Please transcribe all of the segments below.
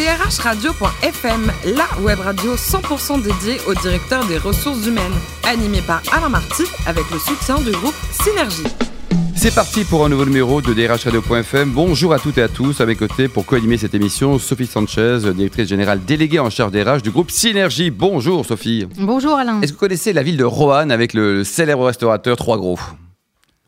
drhradio.fm, la web radio 100% dédiée au directeur des ressources humaines, animée par Alain Marty avec le soutien du groupe Synergie. C'est parti pour un nouveau numéro de drhradio.fm. Bonjour à toutes et à tous. À mes côtés pour co-animer cette émission, Sophie Sanchez, directrice générale déléguée en charge des RH du groupe Synergie. Bonjour Sophie. Bonjour Alain. Est-ce que vous connaissez la ville de Roanne avec le célèbre restaurateur Trois Gros?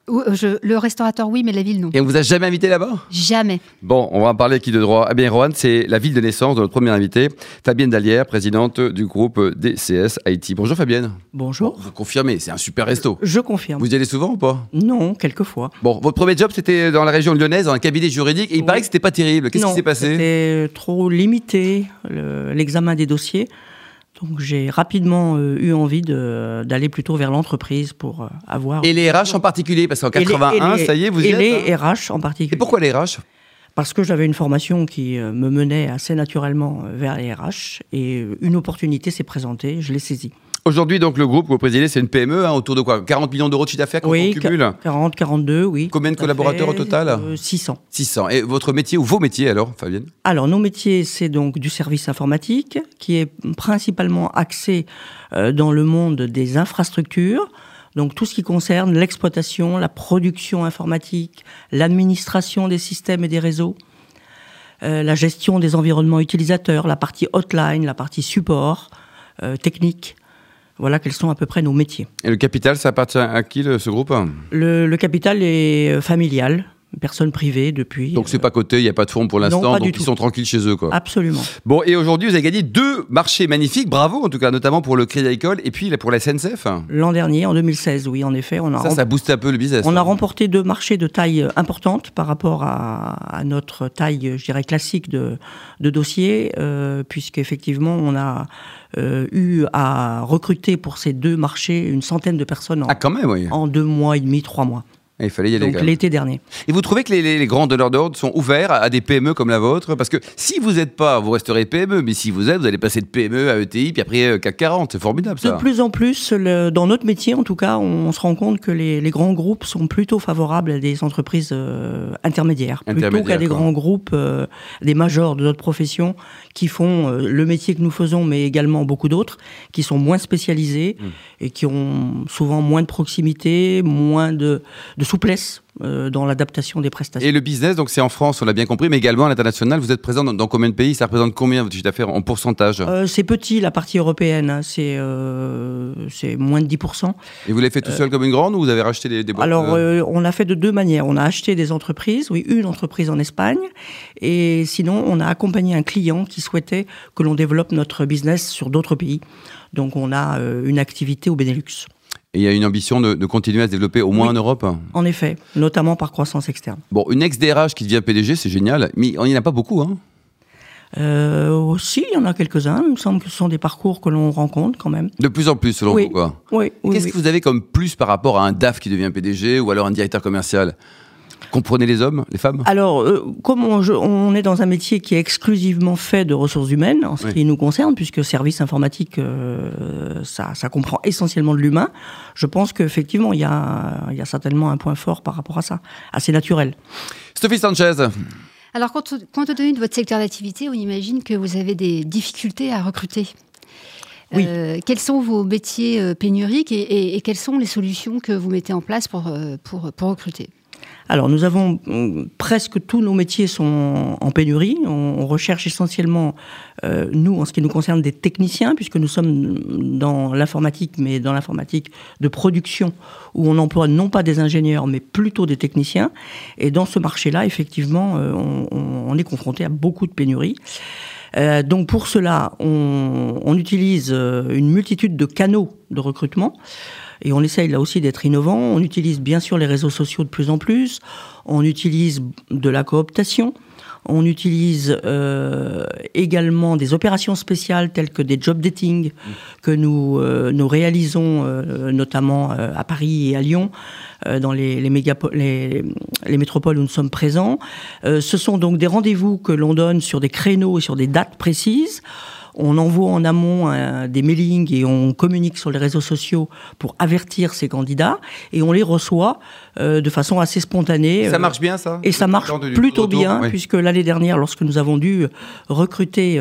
Euh, le restaurateur, oui, mais la ville, non. Et on vous a jamais invité là-bas? Jamais. Bon, on va en parler qui de droit. Eh bien, Roanne, c'est la ville de naissance de notre première invitée, Fabienne Dallière, présidente du groupe DCS IT. Bonjour Fabienne. Bonjour. vous confirmez, c'est un super resto. Je confirme. Vous y allez souvent ou pas? Non, quelques fois. Bon, votre premier job, c'était dans la région lyonnaise, dans un cabinet juridique, et il paraît que c'était pas terrible. Qu'est-ce qui s'est passé? C'était trop limité, l'examen des dossiers. Donc j'ai rapidement euh, eu envie d'aller plutôt vers l'entreprise pour euh, avoir. Et les RH en particulier, parce qu'en 81, ça y est, vous y et êtes. Et les RH hein en particulier. Et pourquoi les RH? Parce que j'avais une formation qui euh, me menait assez naturellement vers les RH et une opportunité s'est présentée, je l'ai saisie. Aujourd'hui, donc, le groupe que vous présidez, c'est une PME, hein, autour de quoi? 40 millions d'euros de chiffre d'affaires quand oui, on cumule? 40, 42, oui. Combien de collaborateurs au total? 600. Euh, 600. Et votre métier ou vos métiers alors, Fabienne? Alors, nos métiers, c'est donc du service informatique, qui est principalement axé euh, dans le monde des infrastructures. Donc tout ce qui concerne l'exploitation, la production informatique, l'administration des systèmes et des réseaux, euh, la gestion des environnements utilisateurs, la partie hotline, la partie support euh, technique. Voilà quels sont à peu près nos métiers. Et le capital, ça appartient à qui ce groupe? Le, le, capital est euh, familial personne privée depuis. Donc c'est pas coté, il n'y a pas de fonds pour l'instant, donc ils sont tranquilles chez eux. Quoi. Absolument. Bon, et aujourd'hui vous avez gagné deux marchés magnifiques, bravo en tout cas, notamment pour le Crédit Agricole et puis pour la SNCF. L'an dernier, en 2016, oui, en effet. On a ça, ça booste un peu le business. On a remporté deux marchés de taille importante par rapport à, à notre taille, je dirais, classique de, de dossier, euh, puisqu'effectivement, on a euh, eu à recruter pour ces deux marchés une centaine de personnes en, ah, quand même, oui. en deux mois et demi, trois mois. Il fallait y aller. Donc l'été dernier. Et vous trouvez que les, les, les grands donneurs d'ordre sont ouverts à des PME comme la vôtre? Parce que si vous n'êtes pas, vous resterez PME, mais si vous êtes, vous allez passer de PME à ETI, puis après euh, CAC 40. C'est formidable ça. De plus en plus, le, dans notre métier en tout cas, on, on se rend compte que les, les, grands groupes sont plutôt favorables à des entreprises euh, intermédiaires, plutôt qu'à des quoi. grands groupes, euh, des majors de notre profession qui font euh, le métier que nous faisons, mais également beaucoup d'autres, qui sont moins spécialisés Mmh. et qui ont souvent moins de proximité, moins de, de souplesse euh, dans l'adaptation des prestations. Et le business, donc c'est en France, on l'a bien compris, mais également à l'international. Vous êtes présent dans, dans, combien de pays? Ça représente combien votre chiffre d'affaires en pourcentage? Euh, C'est petit, la partie européenne, hein, c'est euh, moins de 10%. Et vous l'avez fait tout seul comme une grande ou vous avez racheté des, des boîtes Alors, euh, on l'a fait de deux manières. On a acheté des entreprises, oui, une entreprise en Espagne, et sinon, on a accompagné un client qui souhaitait que l'on développe notre business sur d'autres pays. Donc, on a euh, une activité au Benelux. Et il y a une ambition de, de, continuer à se développer au moins oui, en Europe En effet, notamment par croissance externe. Bon, une ex-DRH qui devient PDG, c'est génial, mais il n'y en a pas beaucoup, hein euh, aussi, il y en a quelques-uns. Il me semble que ce sont des parcours que l'on rencontre quand même. De plus en plus, selon oui. vous, quoi. Oui. oui Qu'est-ce oui. que vous avez comme plus par rapport à un DAF qui devient PDG ou alors un directeur commercial? Comprenez les hommes, les femmes? Alors, euh, comme on, je, on, est dans un métier qui est exclusivement fait de ressources humaines, en ce oui. qui nous concerne, puisque service informatique, euh, ça, ça, comprend essentiellement de l'humain, je pense qu'effectivement, il y a, il y a certainement un point fort par rapport à ça, assez naturel. Sophie Sanchez alors, compte, compte tenu de votre secteur d'activité, on imagine que vous avez des difficultés à recruter. Oui. Euh, quels sont vos métiers euh, pénuriques et, et, et, quelles sont les solutions que vous mettez en place pour, pour, pour recruter? Alors, nous avons presque tous nos métiers sont en pénurie. On, recherche essentiellement, euh, nous, en ce qui nous concerne, des techniciens, puisque nous sommes dans l'informatique, mais dans l'informatique de production, où on emploie non pas des ingénieurs, mais plutôt des techniciens. Et dans ce marché-là, effectivement, euh, on, est confronté à beaucoup de pénuries. Euh, donc pour cela, on, utilise euh, une multitude de canaux de recrutement. Et on essaye là aussi d'être innovant. On utilise bien sûr les réseaux sociaux de plus en plus. On utilise de la cooptation. On utilise euh, également des opérations spéciales telles que des job dating que nous, euh, nous réalisons euh, notamment à Paris et à Lyon, dans les, les, les, les, métropoles où nous sommes présents. Ce sont donc des rendez-vous que l'on donne sur des créneaux et sur des dates précises. On envoie en amont des mailings et on communique sur les réseaux sociaux pour avertir ces candidats et on les reçoit de façon assez spontanée. Ça marche bien ça? Et ça marche plutôt bien puisque l'année dernière, lorsque nous avons dû recruter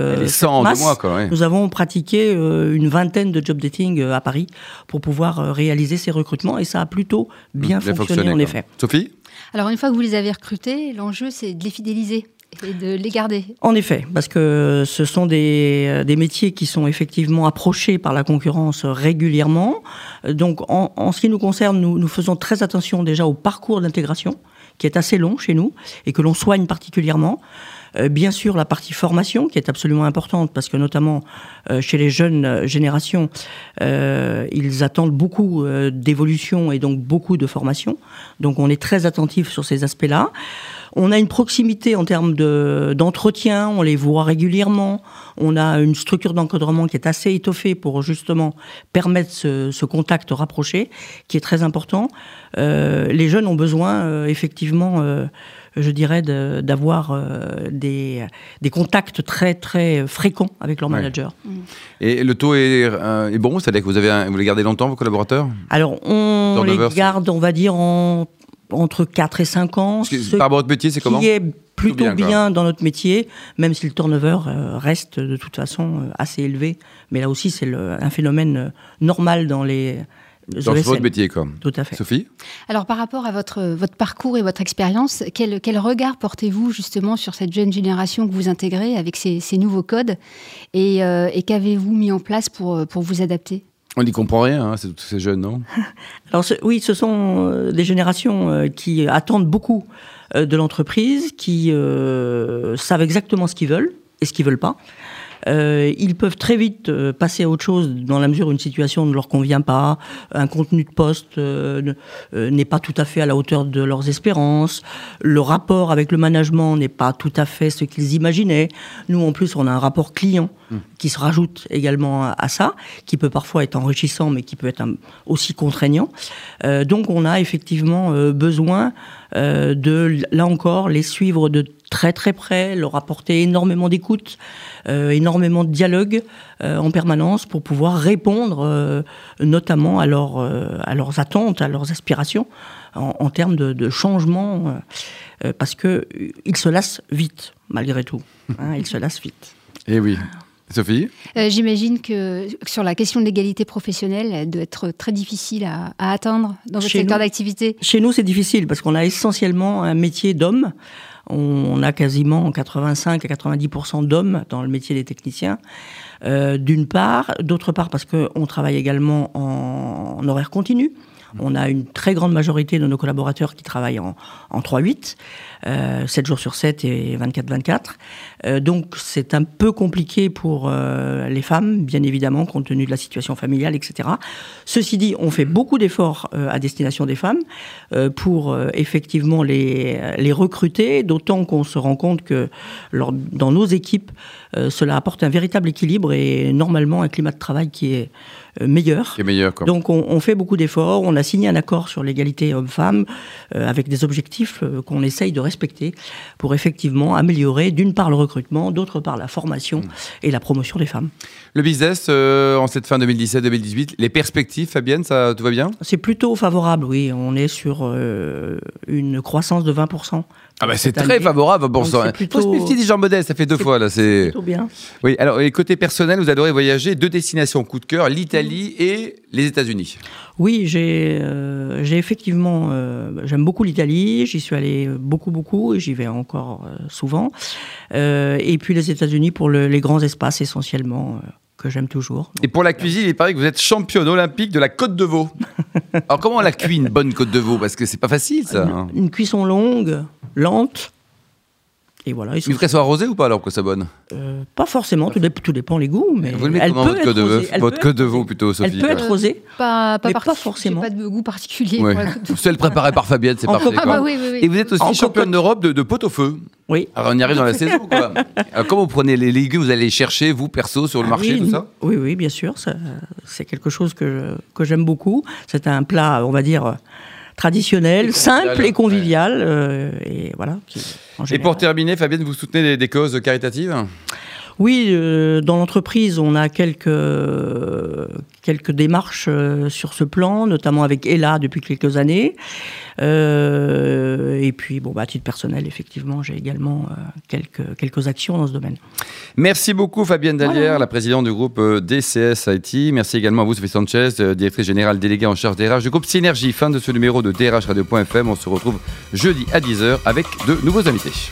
nous avons pratiqué une vingtaine de job dating à Paris pour pouvoir réaliser ces recrutements et ça a plutôt bien, fonctionné, en effet. Sophie? Alors une fois que vous les avez recrutés, l'enjeu c'est de les fidéliser et de les garder. En effet, parce que ce sont des, euh, des, métiers qui sont effectivement approchés par la concurrence régulièrement. Donc en, ce qui nous concerne, nous faisons très attention déjà au parcours d'intégration, qui est assez long chez nous et que l'on soigne particulièrement. Euh, bien sûr, la partie formation qui est absolument importante parce que notamment euh, chez les jeunes euh, générations, ils attendent beaucoup d'évolution et donc beaucoup de formation. Donc on est très attentif sur ces aspects-là. On a une proximité en termes d'entretien, on les voit régulièrement. On a une structure d'encadrement qui est assez étoffée pour justement permettre ce, ce, contact rapproché, qui est très important. Euh, les jeunes ont besoin effectivement je dirais, d'avoir euh, des, des, contacts très, très fréquents avec leur manager. Mm. Et le taux est, euh, est bon? C'est-à-dire que vous, avez vous les gardez longtemps, vos collaborateurs? Alors, on les garde, on va dire, en, entre 4 et 5 ans. par votre métier, c'est comment? Qui est plutôt bien, dans notre métier, même si le turnover euh, reste de toute façon assez élevé. Mais là aussi, c'est un phénomène normal dans les dans votre métier, quoi. Tout à fait. Sophie Alors, par rapport à votre, votre parcours et votre expérience, quel, quel regard portez-vous justement sur cette jeune génération que vous intégrez avec ces, ces nouveaux codes et, euh, et qu'avez-vous mis en place pour, pour vous adapter? On n'y comprend rien, hein, c'est tous ces jeunes, non? Alors oui, ce sont euh, des générations euh, qui attendent beaucoup de l'entreprise, qui savent exactement ce qu'ils veulent et ce qu'ils veulent pas. Euh, ils peuvent très vite euh, passer à autre chose dans la mesure où une situation ne leur convient pas, un contenu de poste euh, n'est pas tout à fait à la hauteur de leurs espérances, le rapport avec le management n'est pas tout à fait ce qu'ils imaginaient. Nous, en plus, on a un rapport client mmh. qui se rajoute également à, ça, qui peut parfois être enrichissant, mais qui peut être aussi contraignant. donc, on a effectivement besoin de, là encore, les suivre de très très près, leur apporter énormément d'écoute, euh, énormément de dialogue euh, en permanence pour pouvoir répondre euh, notamment à, leur, à leurs attentes, à leurs aspirations en, termes de, de changement, parce qu'ils se lassent vite, malgré tout. Hein, ils se lassent vite. Et eh oui. Sophie? J'imagine que sur la question de l'égalité professionnelle, elle doit être très difficile à, atteindre dans votre secteur d'activité. Chez nous, c'est difficile parce qu'on a essentiellement un métier d'homme on, a quasiment 85 à 90% d'hommes dans le métier des techniciens. Euh, d'une part, d'autre part parce qu'on travaille également en horaire continu. On a une très grande majorité de nos collaborateurs qui travaillent en, en 3-8, euh, 7 jours sur 7 et 24-24. Euh, donc c'est un peu compliqué pour euh, les femmes, bien évidemment, compte tenu de la situation familiale, etc. Ceci dit, on fait beaucoup d'efforts euh, à destination des femmes pour effectivement les recruter, d'autant qu'on se rend compte que dans nos équipes, cela apporte un véritable équilibre et normalement un climat de travail qui est euh, meilleur. Donc on, fait beaucoup d'efforts. On a signé un accord sur l'égalité homme-femme euh, avec des objectifs euh, qu'on essaye de respecter pour effectivement améliorer d'une part le recrutement, d'autre part la formation hmm. et la promotion des femmes. Le business en cette fin 2017-2018, les perspectives, Fabienne, ça tout va bien? C'est plutôt favorable, oui. On est sur une croissance de 20% ah bah c'est très favorable pour ça. Plutôt... Faut se Jean Modeste, ça fait deux fois là. C'est plutôt bien. Oui, alors et côté personnel, vous adorez voyager, deux destinations coup de cœur, l'Italie et les États-Unis. Oui, j'ai euh, effectivement, euh, j'aime beaucoup l'Italie, j'y suis allé beaucoup beaucoup et j'y vais encore euh, souvent. et puis les États-Unis pour les grands espaces essentiellement que j'aime toujours. Et pour la cuisine, il paraît que vous êtes championne olympique de la côte de veau. Alors comment on la cuit une bonne côte de veau Parce que c'est pas facile ça. une cuisson longue, lente, et voilà. Il faut qu'elle soit arrosée ou pas alors que ça bonne euh, Pas forcément, tout, dépend les goûts. Mais Vous le mettez comment votre, de veau, votre queue de veau plutôt, Sophie Elle peut être rosée, pas, pas, pas forcément. Pas de goût particulier. Ouais. Celle préparée par Fabienne, c'est parfait. Ah bah oui, oui, oui. Et vous êtes aussi championne d'Europe de, de pot au feu. Oui. Alors on y arrive dans la saison. Quoi. Alors, comment vous prenez les légumes Vous allez les chercher, vous, perso, sur le ah marché, tout ça? Oui, oui, bien sûr. C'est quelque chose que, que j'aime beaucoup. C'est un plat, on va dire traditionnel, simple et convivial. Euh, et voilà. et pour terminer, Fabienne, vous soutenez des, causes caritatives? Oui, euh, dans l'entreprise, on a quelques, quelques démarches euh, sur ce plan, notamment avec Ella depuis quelques années. Euh, et puis, bon, bah, à titre personnel, effectivement, j'ai également quelques, quelques actions dans ce domaine. Merci beaucoup, Fabienne Dallière, la présidente du groupe DCS IT. Merci également à vous, Sophie Sanchez, directrice générale déléguée en charge des RH du groupe Synergie. Fin de ce numéro de DRH Radio.fm. On se retrouve jeudi à 10h avec de nouveaux invités.